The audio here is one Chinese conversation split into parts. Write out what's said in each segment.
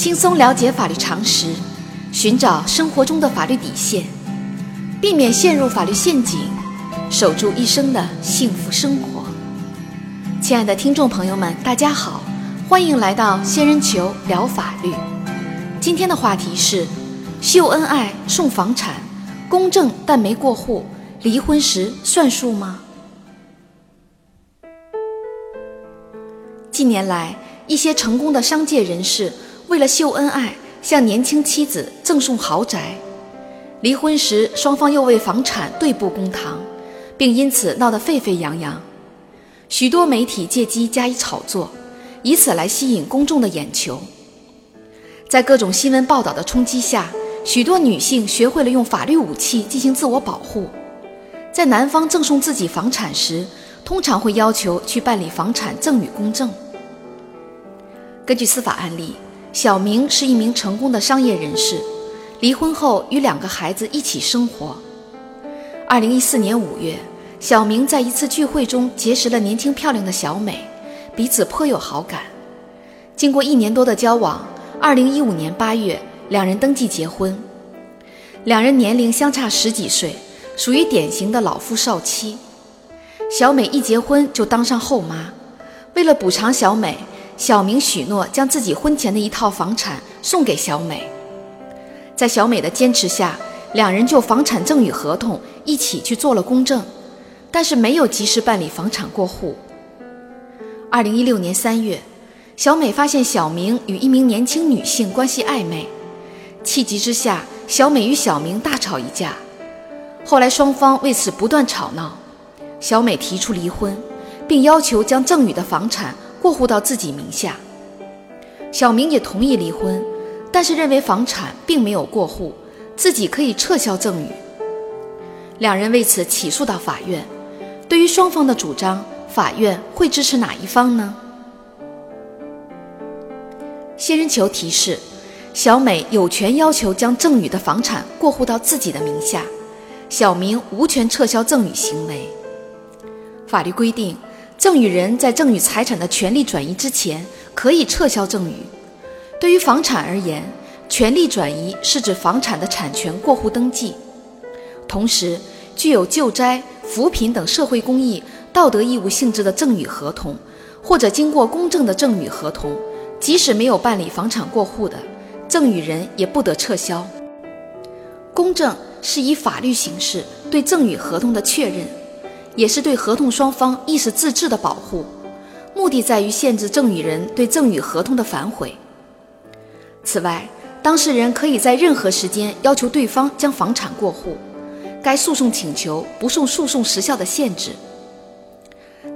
轻松了解法律常识，寻找生活中的法律底线，避免陷入法律陷阱，守住一生的幸福生活。亲爱的听众朋友们，大家好，欢迎来到仙人球聊法律。今天的话题是：秀恩爱送房产，公证但没过户，离婚时算数吗？近年来，一些成功的商界人士为了秀恩爱，向年轻妻子赠送豪宅，离婚时双方又为房产对簿公堂，并因此闹得沸沸扬扬。许多媒体借机加以炒作，以此来吸引公众的眼球。在各种新闻报道的冲击下，许多女性学会了用法律武器进行自我保护。在男方赠送自己房产时，通常会要求去办理房产赠与公证。根据司法案例，小明是一名成功的商业人士，离婚后与两个孩子一起生活。二零一四年五月，小明在一次聚会中结识了年轻漂亮的小美，彼此颇有好感。经过一年多的交往，二零一五年八月，两人登记结婚。两人年龄相差十几岁，属于典型的老夫少妻。小美一结婚就当上后妈，为了补偿小美。小明许诺将自己婚前的一套房产送给小美，在小美的坚持下，两人就房产赠与合同一起去做了公证，但是没有及时办理房产过户。二零一六年三月，小美发现小明与一名年轻女性关系暧昧，气急之下，小美与小明大吵一架，后来双方为此不断吵闹，小美提出离婚，并要求将赠与的房产。过户到自己名下，小明也同意离婚，但是认为房产并没有过户，自己可以撤销赠与。两人为此起诉到法院。对于双方的主张，法院会支持哪一方呢？仙人球提示：小美有权要求将赠与的房产过户到自己的名下，小明无权撤销赠与行为。法律规定。赠与人在赠与财产的权利转移之前，可以撤销赠与。对于房产而言，权利转移是指房产的产权过户登记。同时，具有救灾、扶贫等社会公益、道德义务性质的赠与合同，或者经过公证的赠与合同，即使没有办理房产过户的，赠与人也不得撤销。公证是以法律形式对赠与合同的确认。也是对合同双方意识自治的保护，目的在于限制赠与人对赠与合同的反悔。此外，当事人可以在任何时间要求对方将房产过户，该诉讼请求不受诉讼时效的限制。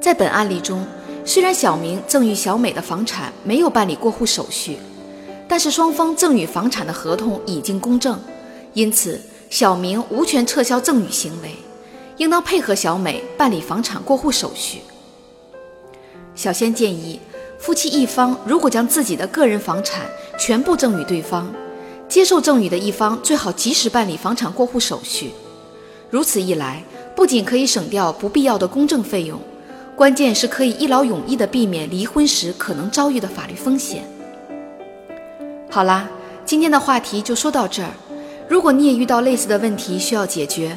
在本案例中，虽然小明赠与小美的房产没有办理过户手续，但是双方赠与房产的合同已经公证，因此小明无权撤销赠与行为。应当配合小美办理房产过户手续。小仙建议，夫妻一方如果将自己的个人房产全部赠与对方，接受赠与的一方最好及时办理房产过户手续。如此一来，不仅可以省掉不必要的公证费用，关键是可以一劳永逸地避免离婚时可能遭遇的法律风险。好啦，今天的话题就说到这儿。如果你也遇到类似的问题需要解决，